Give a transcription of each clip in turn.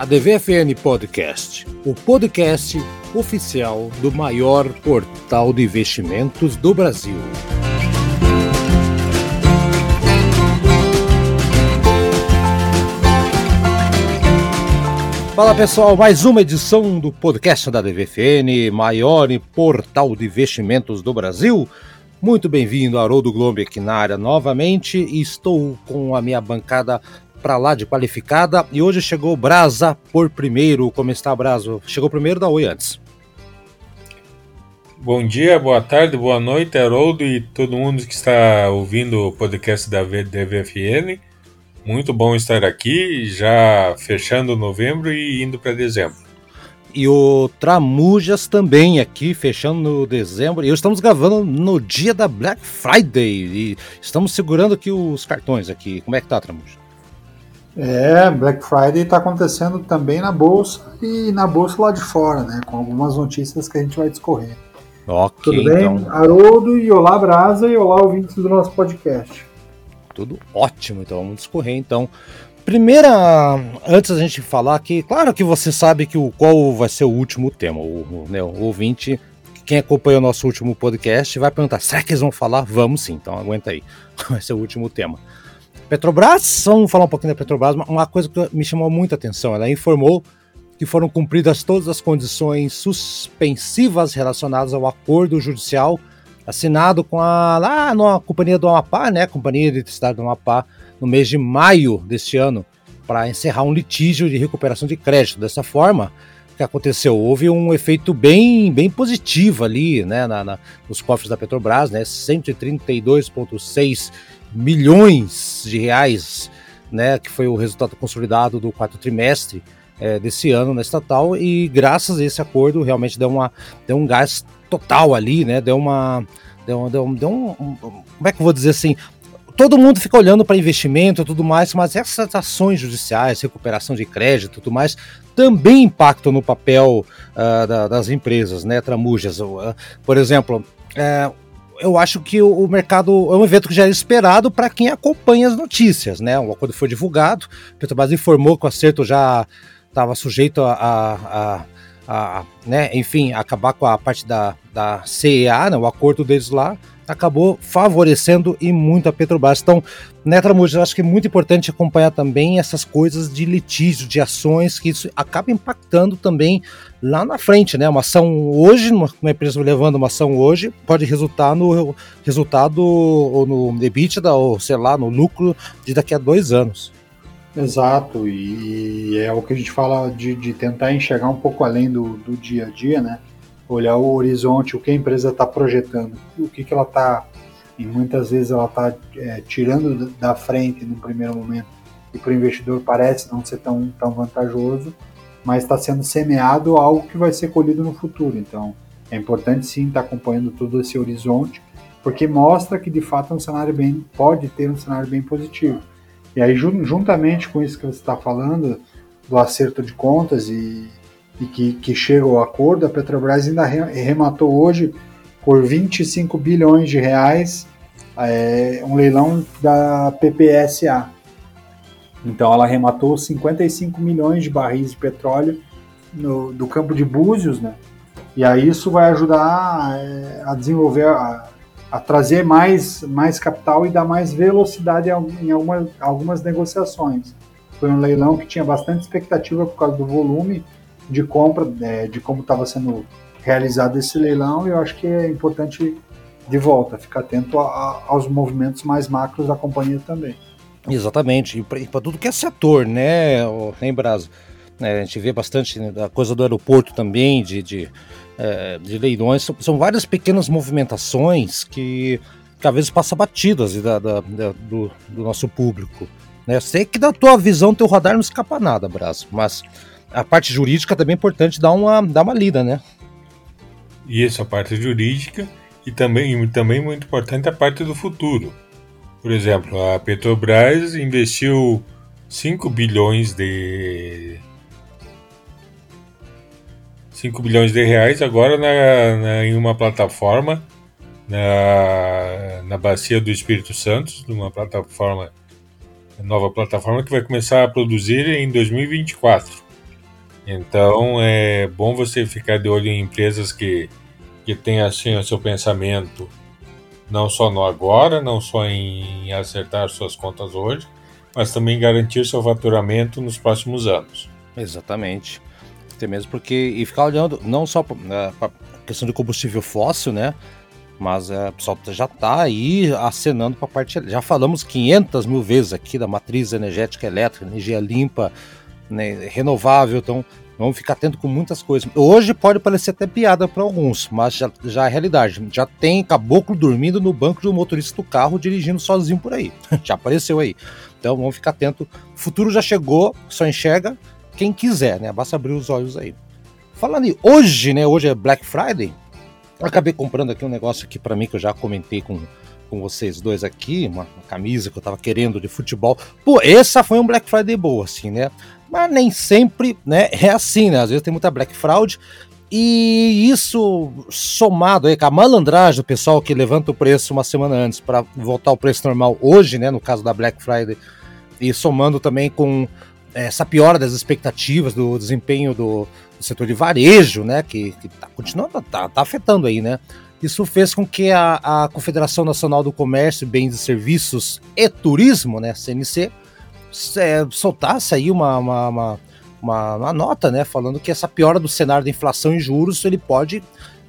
a DVFN Podcast, o podcast oficial do maior portal de investimentos do Brasil. Fala pessoal, mais uma edição do podcast da DVFN, maior portal de investimentos do Brasil. Muito bem-vindo, Haroldo Globo aqui na área novamente. Estou com a minha bancada para lá de qualificada. E hoje chegou Brasa por primeiro. Como está, Braso? Chegou primeiro da Oi antes. Bom dia, boa tarde, boa noite, Haroldo e todo mundo que está ouvindo o podcast da DVFN. Muito bom estar aqui, já fechando novembro e indo para dezembro. E o Tramujas também aqui, fechando no dezembro. E estamos gravando no dia da Black Friday. E estamos segurando aqui os cartões aqui. Como é que tá, Tramujas? É, Black Friday está acontecendo também na bolsa e na bolsa lá de fora, né? Com algumas notícias que a gente vai discorrer. Ok, Tudo bem? então. Haroldo e olá Brasa e olá ouvintes do nosso podcast. Tudo ótimo, então vamos discorrer então. Primeira, antes da gente falar aqui, claro que você sabe que o qual vai ser o último tema. O, né, o ouvinte, quem acompanhou o nosso último podcast, vai perguntar: será que eles vão falar? Vamos sim, então aguenta aí. Vai ser o último tema. Petrobras, vamos falar um pouquinho da Petrobras, uma coisa que me chamou muita atenção, ela informou que foram cumpridas todas as condições suspensivas relacionadas ao acordo judicial assinado com a lá na companhia do Amapá, né, Companhia de Eletricidade do Amapá, no mês de maio deste ano, para encerrar um litígio de recuperação de crédito. Dessa forma, o que aconteceu? Houve um efeito bem, bem positivo ali, né, na, na nos cofres da Petrobras, né, 132,6 milhões de reais, né, que foi o resultado consolidado do quarto trimestre é, desse ano na estatal e graças a esse acordo realmente deu, uma, deu um gás total ali, né, deu uma, deu, deu, deu um, um, como é que eu vou dizer assim, todo mundo fica olhando para investimento e tudo mais, mas essas ações judiciais, recuperação de crédito e tudo mais, também impactam no papel uh, da, das empresas, né, tramujas. Uh, por exemplo, uh, eu acho que o, mercado é um evento que já era esperado para quem acompanha as notícias, né? O acordo foi divulgado, Petrobras informou que o acerto já estava sujeito a, a, a, a, né, enfim, acabar com a parte da, da CEA, né, o acordo deles lá, acabou favorecendo e muito a Petrobras. Então, né, Tramujas, acho que é muito importante acompanhar também essas coisas de litígio, de ações, que isso acaba impactando também lá na frente, né? Uma ação hoje, uma, empresa levando uma ação hoje, pode resultar no resultado ou no EBITDA, ou sei lá, no lucro de daqui a dois anos. Exato, e é o que a gente fala de, de tentar enxergar um pouco além do, do dia a dia, né? Olhar o horizonte, o que a empresa está projetando, o que, que ela está, e muitas vezes ela está é, tirando da frente no primeiro momento, e para o investidor parece não ser tão, tão vantajoso, mas está sendo semeado algo que vai ser colhido no futuro. Então, é importante sim estar tá acompanhando todo esse horizonte, porque mostra que de fato é um cenário bem, pode ter um cenário bem positivo. E aí, juntamente com isso que você está falando, do acerto de contas e, e que, que chega ao acordo, a Petrobras ainda rematou hoje por 25 bilhões de reais é, um leilão da PPSA. Então ela arrematou 55 milhões de barris de petróleo no, do campo de Búzios, né? E aí isso vai ajudar é, a desenvolver, a, a, trazer mais, mais capital e dar mais velocidade em alguma, algumas negociações. Foi um leilão que tinha bastante expectativa por causa do volume de compra, é, de como estava sendo realizado esse leilão, e eu acho que é importante de volta, ficar atento a, a, aos movimentos mais macros da companhia também. Exatamente, e para tudo que é setor, né, em Brasa? É, a gente vê bastante né, da coisa do aeroporto também, de, de, é, de leilões, são, são, várias pequenas movimentações que, que às vezes passam batidas da, da, da do, do, nosso público. Né? Sei que da tua visão, teu radar não escapa nada, Brasa, mas a parte jurídica também é importante dar uma, dar uma lida, né? Isso, a parte jurídica e também, também muito importante a parte do futuro. Por exemplo, a Petrobras investiu 5 bilhões de 5 bilhões de reais agora na, na, em uma plataforma na, na bacia do Espírito Santo, numa plataforma nova plataforma que vai começar a produzir em 2024. Então é bom você ficar de olho em empresas que, que têm assim o seu pensamento não só no agora, não só em acertar suas contas hoje, mas também garantir seu faturamento nos próximos anos. Exatamente. Até mesmo porque, e ficar olhando não só para né, a questão de combustível fóssil, né? Mas é, o pessoal já está aí acenando para a parte. Já falamos 500 mil vezes aqui da matriz energética elétrica, energia limpa, né, renovável. Então, vamos ficar atento com muitas coisas. Hoje pode parecer até piada para alguns, mas já, já é realidade. Já tem caboclo dormindo no banco do motorista do carro dirigindo sozinho por aí. já apareceu aí. Então, vamos ficar atento. O futuro já chegou, só enxerga quem quiser, né? Basta abrir os olhos aí. Falando em hoje, né? Hoje é Black Friday. Acabei comprando aqui um negócio aqui para mim que eu já comentei com, com vocês dois aqui, uma, uma, camisa que eu tava querendo de futebol. Pô, essa foi um Black Friday boa, assim, né? Mas nem sempre, né? É assim, né? Às vezes tem muita Black Fraud. E isso somado aí com a malandragem do pessoal que levanta o preço uma semana antes para voltar ao preço normal hoje, né? No caso da Black Friday, e somando também com essa piora das expectativas do desempenho do, do setor de varejo, né, que, está continuando, tá, tá, afetando aí, né? Isso fez com que a, a Confederação Nacional do Comércio, Bens e Serviços e Turismo, né, CNC, é, soltasse aí uma, uma, uma, uma, uma nota, né, falando que essa piora do cenário da inflação e juros ele pode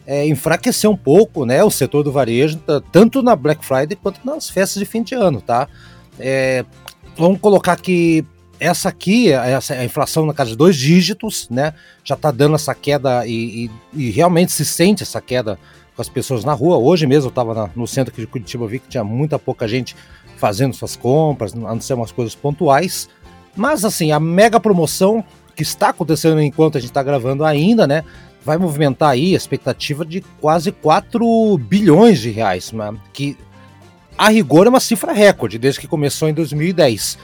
é, enfraquecer um pouco, né, o setor do varejo, tanto na Black Friday quanto nas festas de fim de ano, tá? É, vamos colocar que essa aqui, essa, a inflação na casa de dois dígitos, né? Já está dando essa queda e, e, e, realmente se sente essa queda com as pessoas na rua. Hoje mesmo eu estava no centro de Curitiba, vi que tinha muita pouca gente fazendo suas compras, a não ser umas coisas pontuais. Mas assim, a mega promoção que está acontecendo enquanto a gente está gravando ainda, né? Vai movimentar aí a expectativa de quase 4 bilhões de reais, né, que a rigor é uma cifra recorde desde que começou em 2010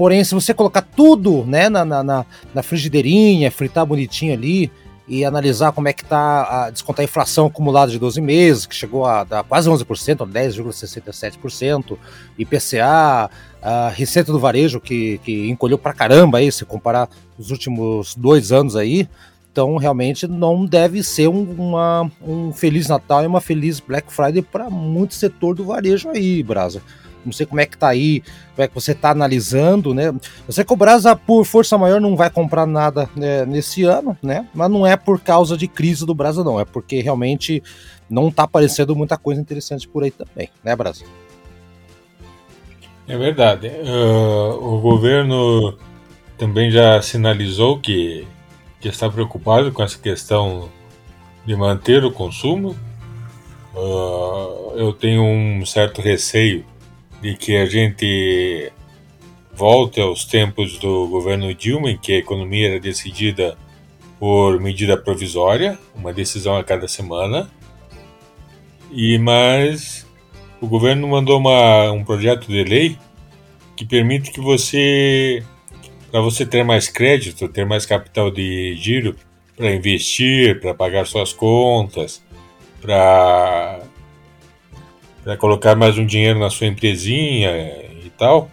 Porém, se você colocar tudo né, na, na, na frigideirinha, fritar bonitinho ali e analisar como é que está a descontar a inflação acumulada de 12 meses, que chegou a dar quase 11%, 10,67%, IPCA, a receita do varejo que, que encolheu pra caramba aí, se comparar os últimos dois anos aí, então realmente não deve ser um, uma, um Feliz Natal e uma Feliz Black Friday para muito setor do varejo aí, Brasa. Não sei como é que tá aí, como é que você tá analisando, né? Eu sei que o Brasa, por força maior, não vai comprar nada né, nesse ano, né? Mas não é por causa de crise do Brasa, não. É porque realmente não tá aparecendo muita coisa interessante por aí também, né, Brasa? É verdade. Uh, o governo também já sinalizou que, que está preocupado com essa questão de manter o consumo. Uh, eu tenho um certo receio de que a gente volte aos tempos do governo Dilma, em que a economia era decidida por medida provisória, uma decisão a cada semana. E mas o governo mandou uma, um projeto de lei que permite que você, para você ter mais crédito, ter mais capital de giro para investir, para pagar suas contas, para para colocar mais um dinheiro na sua empresinha e tal.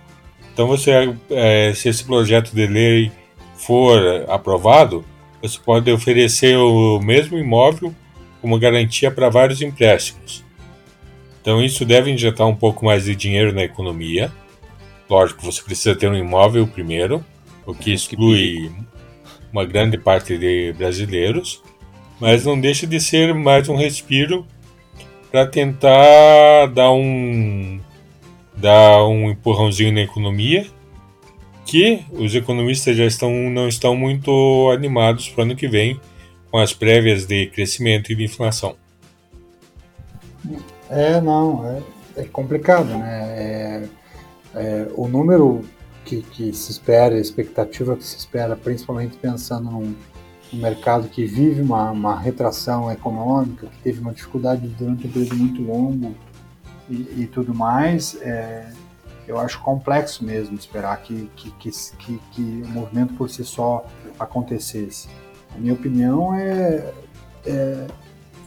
Então você, é, se esse projeto de lei for aprovado, você pode oferecer o mesmo imóvel como garantia para vários empréstimos. Então isso deve injetar um pouco mais de dinheiro na economia. Lógico, você precisa ter um imóvel primeiro, o que exclui uma grande parte de brasileiros, mas não deixa de ser mais um respiro para tentar dar um dar um empurrãozinho na economia que os economistas já estão não estão muito animados para o ano que vem com as prévias de crescimento e de inflação. É, não, é, é complicado, né? É, é, o número que, que, se espera, a expectativa que se espera, principalmente pensando num, um mercado que vive uma, uma retração econômica, que teve uma dificuldade durante um período muito longo e, e tudo mais, é, eu acho complexo mesmo esperar que, que, que, que, que o movimento por si só acontecesse. A minha opinião é, é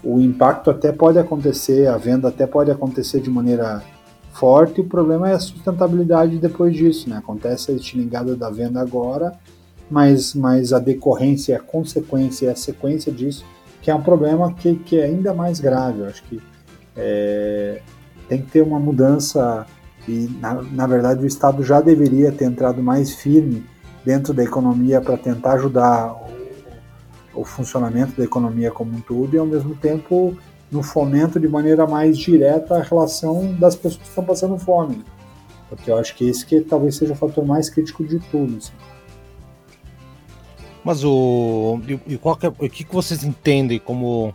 o impacto até pode acontecer, a venda até pode acontecer de maneira forte, o problema é a sustentabilidade depois disso, né? Acontece a estilingada da venda agora, mas, mas a decorrência, a consequência, a sequência disso, que é um problema que, que é ainda mais grave. Eu acho que é, tem que ter uma mudança e, na, na verdade, o Estado já deveria ter entrado mais firme dentro da economia para tentar ajudar o, o funcionamento da economia como um todo e, ao mesmo tempo, no fomento de maneira mais direta a relação das pessoas que estão passando fome. Porque eu acho que esse que talvez seja o fator mais crítico de tudo. Assim. Mas o. E, qual que é, o que, que vocês entendem como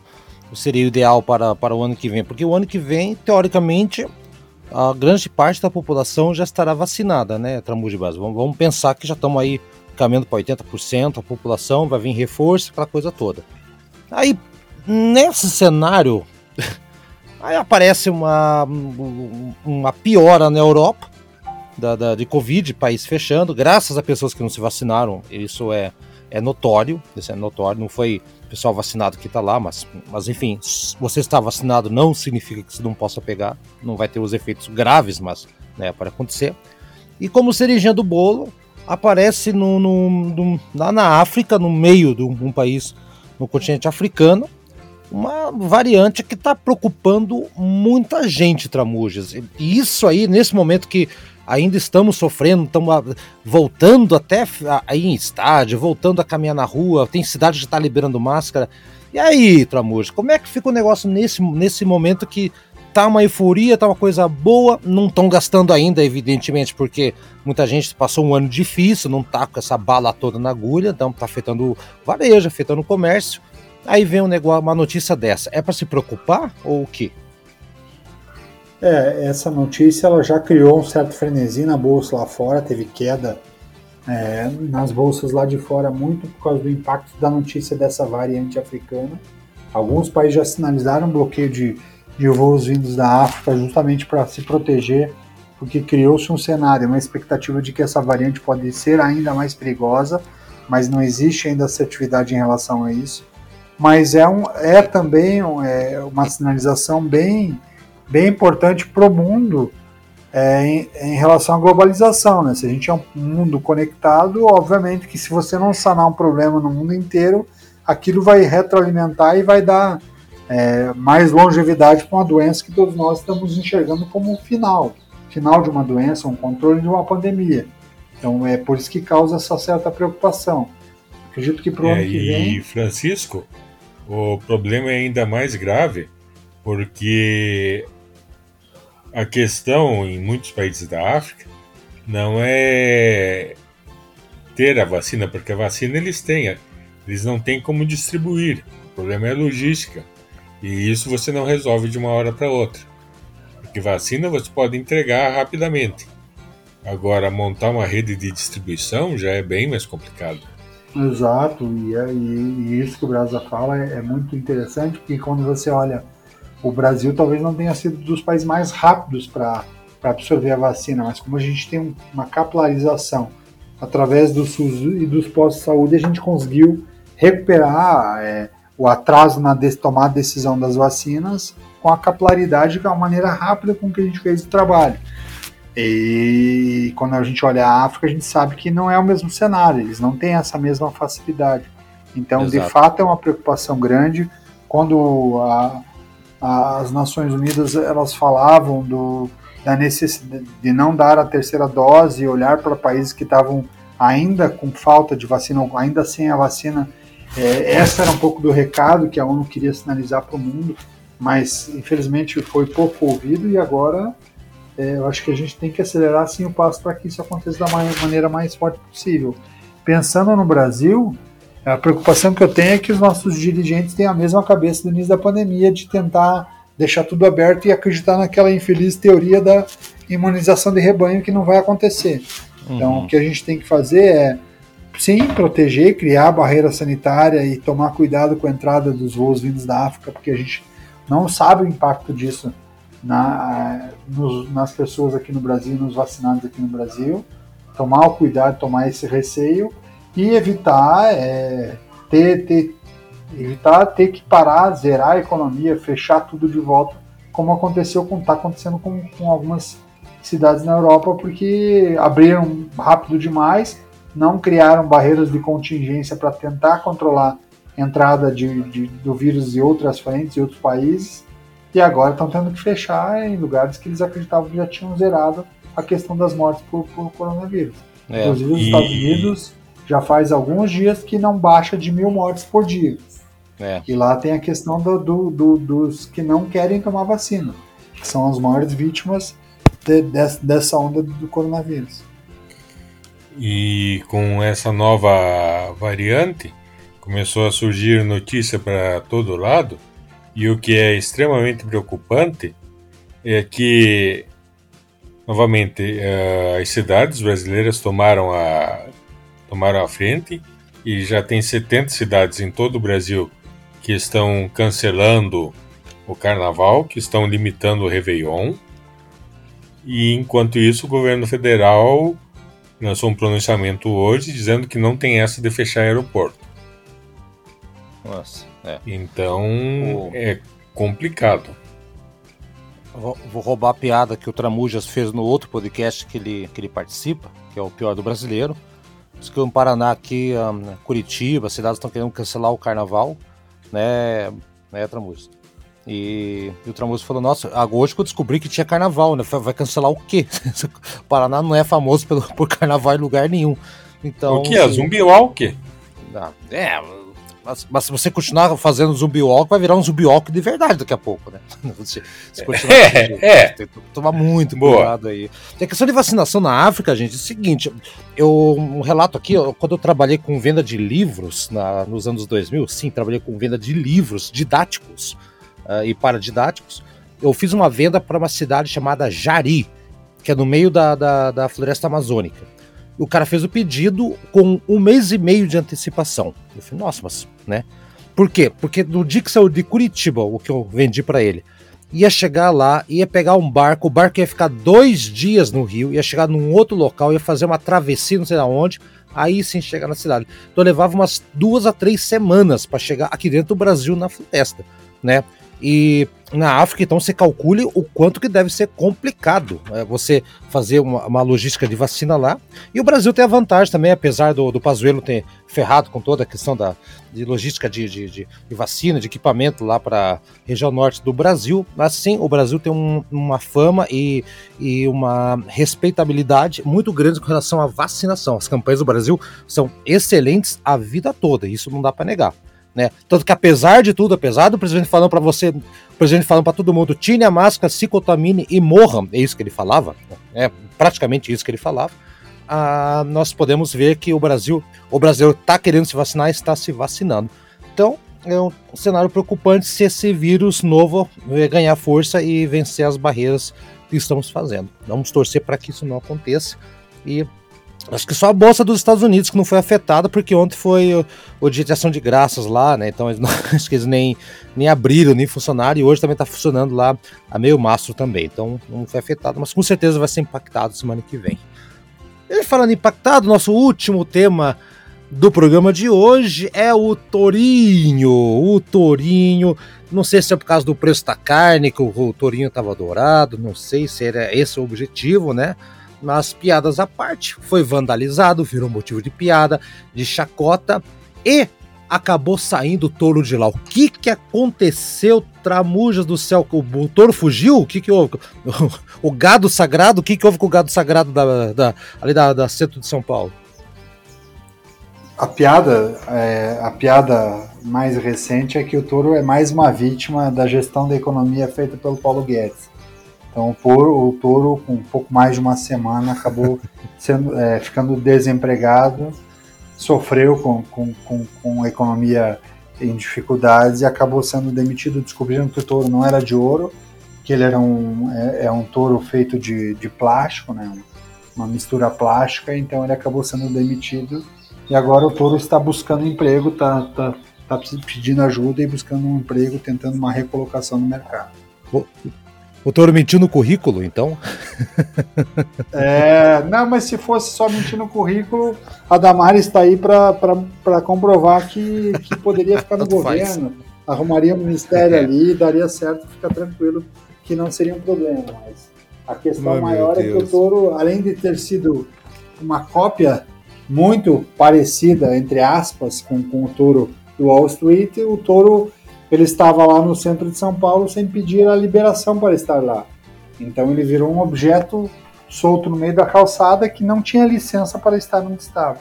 seria o ideal para, para o ano que vem? Porque o ano que vem, teoricamente, a grande parte da população já estará vacinada, né, Tramujo Base? Vamos, vamos pensar que já estamos aí caminhando para 80%, a população vai vir reforço, aquela coisa toda. Aí, nesse cenário, aí aparece uma, uma piora na Europa da, da, de Covid, país fechando, graças a pessoas que não se vacinaram, isso é, é notório, isso é notório, não foi o pessoal vacinado que está lá, mas, mas enfim, você está vacinado não significa que você não possa pegar, não vai ter os efeitos graves, mas né, para acontecer. E como cerejinha do bolo, aparece no, no, no, lá na África, no meio de um, um país no continente africano, uma variante que está preocupando muita gente, Tramujas. E isso aí, nesse momento que ainda estamos sofrendo, estamos voltando até aí em estádio, voltando a caminhar na rua, tem cidade que está liberando máscara. E aí, Tramujas, como é que fica o negócio nesse, nesse momento que tá uma euforia, tá uma coisa boa, não estão gastando ainda, evidentemente, porque muita gente passou um ano difícil, não tá com essa bala toda na agulha, então tá afetando o varejo, afetando o comércio. Aí vem um negócio, uma notícia dessa. É para se preocupar ou o quê? É, essa notícia ela já criou um certo frenesi na bolsa lá fora, teve queda é, nas bolsas lá de fora muito por causa do impacto da notícia dessa variante africana. Alguns países já sinalizaram bloqueio de, de voos vindos da África justamente para se proteger, porque criou-se um cenário, uma expectativa de que essa variante pode ser ainda mais perigosa, mas não existe ainda assertividade em relação a isso mas é, um, é também um, é uma sinalização bem, bem importante para o mundo é, em, em, relação à globalização. Né? Se a gente é um mundo conectado, obviamente que se você não sanar um problema no mundo inteiro, aquilo vai retroalimentar e vai dar é, mais longevidade para uma doença que todos nós estamos enxergando como um final final de uma doença, um controle de uma pandemia. Então é por isso que causa essa certa preocupação. Acredito que para o é, ano que vem. E Francisco, o problema é ainda mais grave porque a questão em muitos países da África não é ter a vacina, porque a vacina eles têm, eles não têm como distribuir. O problema é logística. E isso você não resolve de uma hora para outra. Porque vacina você pode entregar rapidamente. Agora, montar uma rede de distribuição já é bem mais complicado. Exato, e, é, e, e, isso que o Brasa fala é, é, muito interessante, porque quando você olha, o Brasil talvez não tenha sido dos países mais rápidos para absorver a vacina, mas como a gente tem uma capilarização através do SUS e dos postos de saúde, a gente conseguiu recuperar é, o atraso na tomada de decisão das vacinas com a capilaridade, que é uma maneira rápida com que a gente fez o trabalho. E quando a gente olha a África, a gente sabe que não é o mesmo cenário, eles não têm essa mesma facilidade. Então, Exato. de fato, é uma preocupação grande. Quando a, a, as Nações Unidas elas falavam do, da necessidade de não dar a terceira dose e olhar para países que estavam ainda com falta de vacina, ainda sem a vacina, é, essa era um pouco do recado que a ONU queria sinalizar para o mundo, mas infelizmente foi pouco ouvido e agora é, eu acho que a gente tem que acelerar sim o passo para que isso aconteça da maneira mais forte possível. Pensando no Brasil, a preocupação que eu tenho é que os nossos dirigentes tenham a mesma cabeça do início da pandemia de tentar deixar tudo aberto e acreditar naquela infeliz teoria da imunização de rebanho que não vai acontecer. Uhum. Então, o que a gente tem que fazer é, sim, proteger, criar barreira sanitária e tomar cuidado com a entrada dos voos vindos da África, porque a gente não sabe o impacto disso na, nos, nas pessoas aqui no Brasil, nos vacinados aqui no Brasil, tomar o cuidado, tomar esse receio e evitar é, ter, ter, evitar ter que parar, zerar a economia, fechar tudo de volta, como aconteceu com está acontecendo com, com algumas cidades na Europa, porque abriram rápido demais, não criaram barreiras de contingência para tentar controlar a entrada de, de, do vírus de outras frentes e outros países, e agora estão tendo que fechar em lugares que eles acreditavam que já tinham zerado a questão das mortes por, por coronavírus. É. Inclusive, os e... Estados Unidos já faz alguns dias que não baixa de mil mortes por dia. É. E lá tem a questão do, do, do, dos que não querem tomar vacina, que são as maiores vítimas de, de, dessa onda do coronavírus. E com essa nova variante, começou a surgir notícia para todo lado, e o que é extremamente preocupante é que, novamente, uh, as cidades brasileiras tomaram a, tomaram a frente e já tem 70 cidades em todo o Brasil que estão cancelando o carnaval, que estão limitando o Réveillon. E enquanto isso, o governo federal lançou um pronunciamento hoje dizendo que não tem essa de fechar aeroporto. Nossa, é. Então o... é complicado. Vou, vou, roubar a piada que o Tramujas fez no outro podcast que ele, que ele participa, que é o pior do brasileiro. Diz que o Paraná aqui, um, Curitiba, as cidades estão querendo cancelar o carnaval, né, né Tramujas? E, e o Tramujas falou, nossa, hoje que eu descobri que tinha carnaval, né? Vai cancelar o quê? o Paraná não é famoso pelo, por carnaval em lugar nenhum. Então, o que? É zumbi walk? Ah, é, mas, mas, se você continuar fazendo zumbi walk, vai virar um zumbi walk de verdade daqui a pouco, né? Se, se continuar é, é. Tem que tomar muito Boa. cuidado aí. Tem a questão de vacinação na África, gente, é o seguinte, eu, um relato aqui, eu, quando eu trabalhei com venda de livros na, nos anos 2000, sim, trabalhei com venda de livros didáticos, uh, e paradidáticos, eu fiz uma venda para uma cidade chamada Jari, que é no meio da, da, da floresta amazônica. O cara fez o pedido com um mês e meio de antecipação. Eu falei, nossa, mas, né? Por quê? Porque no dia que saiu de Curitiba, o que eu vendi para ele, ia chegar lá, ia pegar um barco, o barco ia ficar dois dias no rio, ia chegar num outro local, ia fazer uma travessia, não sei aonde, aí sim chegar na cidade. Então levava umas duas a três semanas para chegar aqui dentro do Brasil na floresta, né? E na África, então, você calcule o quanto que deve ser complicado é, você fazer uma, uma, logística de vacina lá. E o Brasil tem a vantagem também, apesar do, do Pazuello ter ferrado com toda a questão da, de logística de, de, de, de vacina, de equipamento lá para a região norte do Brasil. Mas sim, o Brasil tem um, uma fama e, e uma respeitabilidade muito grande com relação à vacinação. As campanhas do Brasil são excelentes a vida toda, isso não dá para negar. Né? Tanto que apesar de tudo, apesar do presidente falando para você, o presidente falando para todo mundo, tire a máscara, se contamine e morram, é isso que ele falava, é praticamente isso que ele falava. Ah, nós podemos ver que o Brasil, o Brasil está querendo se vacinar, está se vacinando. Então é um cenário preocupante se esse vírus novo ganhar força e vencer as barreiras que estamos fazendo. Vamos torcer para que isso não aconteça e Acho que só a bolsa dos Estados Unidos que não foi afetada, porque ontem foi o, o dia de ação de graças lá, né? Então não, acho que eles nem, nem abriram, nem funcionaram, e hoje também está funcionando lá a meio mastro também. Então não foi afetado, mas com certeza vai ser impactado semana que vem. E falando impactado, nosso último tema do programa de hoje é o Torinho. O Torinho, não sei se é por causa do preço da carne, que o, o Torinho estava dourado, não sei se era esse o objetivo, né? Mas piadas à parte, foi vandalizado, virou motivo de piada, de chacota e acabou saindo o touro de lá. O que que aconteceu, tramujas do céu? O, o touro fugiu? O que que houve? O, gado sagrado? O que que houve com o gado sagrado da, da ali da, da centro de São Paulo? A piada, é, a piada mais recente é que o touro é mais uma vítima da gestão da economia feita pelo Paulo Guedes. Então o touro, com um pouco mais de uma semana, acabou sendo, é, ficando desempregado, sofreu com, com, com, com, a economia em dificuldades e acabou sendo demitido. Descobriram que o touro não era de ouro, que ele era um, é, é um touro feito de, de plástico, né, uma mistura plástica, então ele acabou sendo demitido. E agora o touro está buscando emprego, está tá, tá pedindo ajuda e buscando um emprego, tentando uma recolocação no mercado. O touro mentiu no currículo, então? É, não, mas se fosse só mentir no currículo, a Damares está aí para comprovar que, que poderia ficar no governo, faz. arrumaria um ministério é. ali, daria certo, fica tranquilo que não seria um problema. Mas a questão Ai, maior é que o touro, além de ter sido uma cópia muito parecida, entre aspas, com, com o touro do Wall Street. O touro ele estava lá no centro de São Paulo sem pedir a liberação para estar lá. Então ele virou um objeto solto no meio da calçada que não tinha licença para estar onde estava.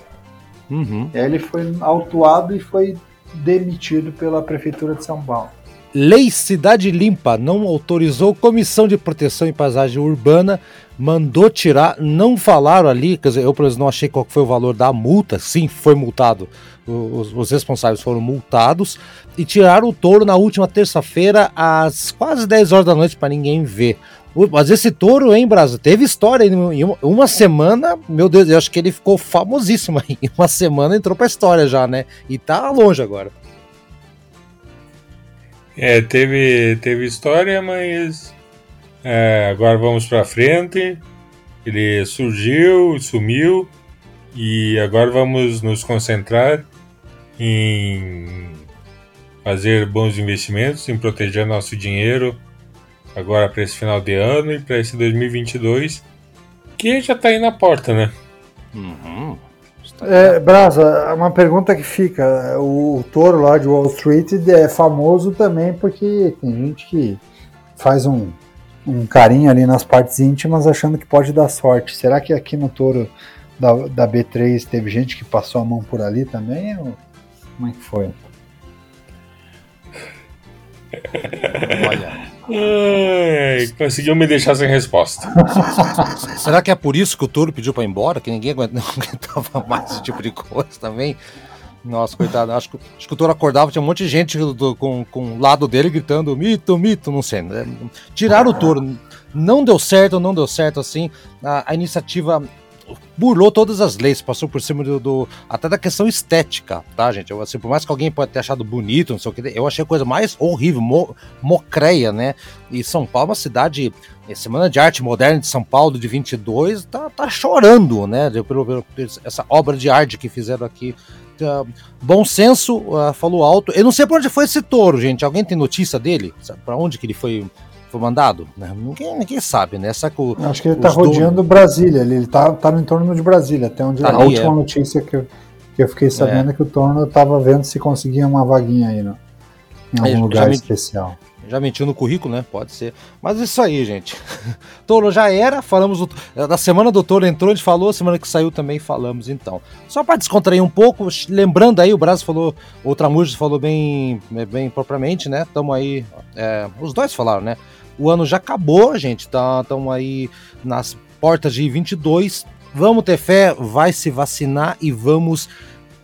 Uhum. E aí ele foi autuado e foi demitido pela Prefeitura de São Paulo. Lei Cidade Limpa não autorizou Comissão de Proteção e Paisagem Urbana, mandou tirar, não falaram ali, quer dizer, eu por exemplo não achei qual foi o valor da multa, sim, foi multado, os, os responsáveis foram multados e tiraram o touro na última terça-feira às quase 10 horas da noite para ninguém ver. Mas esse touro, hein, Brasil, teve história em uma, uma semana, meu Deus, eu acho que ele ficou famosíssimo. Em uma semana entrou pra história já, né? E tá longe agora. É, teve, teve história, mas é, agora vamos para frente. Ele surgiu, sumiu e agora vamos nos concentrar em fazer bons investimentos, em proteger nosso dinheiro agora para esse final de ano e para esse 2022 que já está aí na porta, né? Uhum. É, Brasa, uma pergunta que fica: o touro lá de Wall Street é famoso também porque tem gente que faz um, um carinho ali nas partes íntimas achando que pode dar sorte. Será que aqui no touro da, da B3 teve gente que passou a mão por ali também? Ou como é que foi? Olha. Ai, conseguiu me deixar sem resposta. Será que é por isso que o touro pediu para ir embora? Que ninguém aguentava mais esse tipo de coisa também? Nossa, coitado, acho que, acho que o touro acordava, tinha um monte de gente do, com, com o lado dele gritando mito, mito, não sei. Né? Tiraram o touro. Não deu certo, não deu certo assim. A, a iniciativa burlou todas as leis, passou por cima do, do, até da questão estética, tá, gente? Eu, assim, por mais que alguém pode ter achado bonito, não sei o que, eu achei a coisa mais horrível, mo, mocreia, né? E São Paulo é uma cidade, é, Semana de Arte Moderna de São Paulo de 22, tá, tá chorando, né? Pelo, pelo, essa obra de arte que fizeram aqui. Uh, bom senso, uh, falou alto. Eu não sei para onde foi esse touro, gente. Alguém tem notícia dele? Para onde que ele foi foi mandado? Né? Ninguém, ninguém sabe, né? Sabe o, Acho que ele está rodeando donos... Brasília, ele está tá no entorno de Brasília, até onde tá a ali, última é. notícia que eu, que eu fiquei sabendo é. é que o Torno estava vendo se conseguia uma vaguinha aí no, em algum é, lugar especial. Já mentiu no currículo, né? Pode ser. Mas isso aí, gente. Toro já era, falamos do, da semana do Toro entrou, a gente falou, semana que saiu também falamos, então. Só para descontrair um pouco, lembrando aí, o Brasil falou, o Tramujas falou bem, bem propriamente, né? Estamos aí, é, os dois falaram, né? O ano já acabou, gente. Estamos tá, aí nas portas de 22. Vamos ter fé, vai se vacinar e vamos.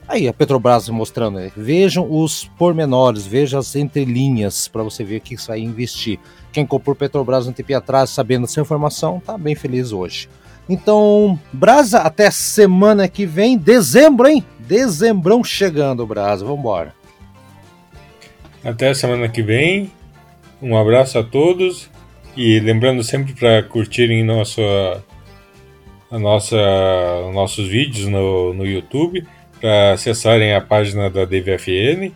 Aí a Petrobras mostrando, né? vejam os pormenores, vejam as entrelinhas para você ver o que vai investir. Quem comprou Petrobras um tempo atrás, sabendo essa informação, tá bem feliz hoje. Então, Brasa, até semana que vem, dezembro, hein? Dezembrão chegando, Brasa. Vambora. Até semana que vem. Um abraço a todos e lembrando sempre para curtirem nosso, a nossa, nossos vídeos no, no YouTube, para acessarem a página da DVFN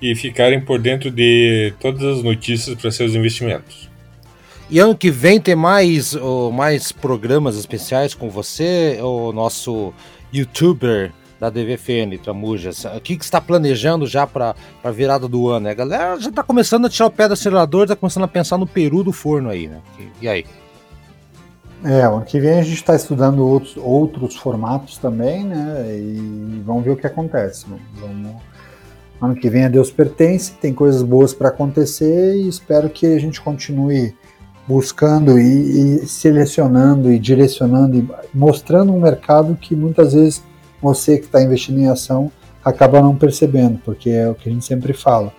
e ficarem por dentro de todas as notícias para seus investimentos. E ano que vem tem mais, oh, mais programas especiais com você, o nosso youtuber da DVFN, Tramujas? O que, que está planejando já para a virada do ano? Né? A galera já está começando a tirar o pé do acelerador, está começando a pensar no peru do forno aí, né? E, aí? É, ano que vem a gente está estudando outros, outros formatos também, né? E vamos ver o que acontece. Vamos... Ano que vem a Deus pertence, tem coisas boas para acontecer e espero que a gente continue buscando e, e, selecionando e direcionando e mostrando um mercado que muitas vezes você que está investindo em ação acaba não percebendo, porque é o que a gente sempre fala.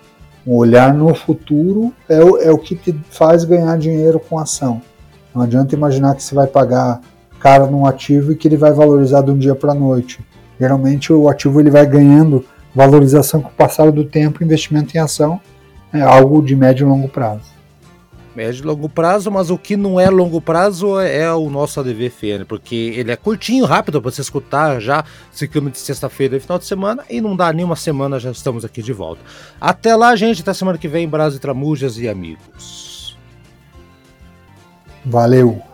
O olhar no futuro é o, é o que te faz ganhar dinheiro com ação. Não adianta imaginar que você vai pagar caro num ativo e que ele vai valorizar de um dia para a noite. Geralmente o ativo ele vai ganhando valorização com o passar do tempo, investimento em ação é algo de médio e longo prazo médio e longo prazo, mas o que não é longo prazo é o nosso ADV-FN, porque ele é curtinho, rápido para você escutar já, ciclo de sexta-feira e final de semana, e não dá nenhuma semana, já estamos aqui de volta. Até lá, gente, até semana que vem, Brasil Tramujas e amigos. Valeu!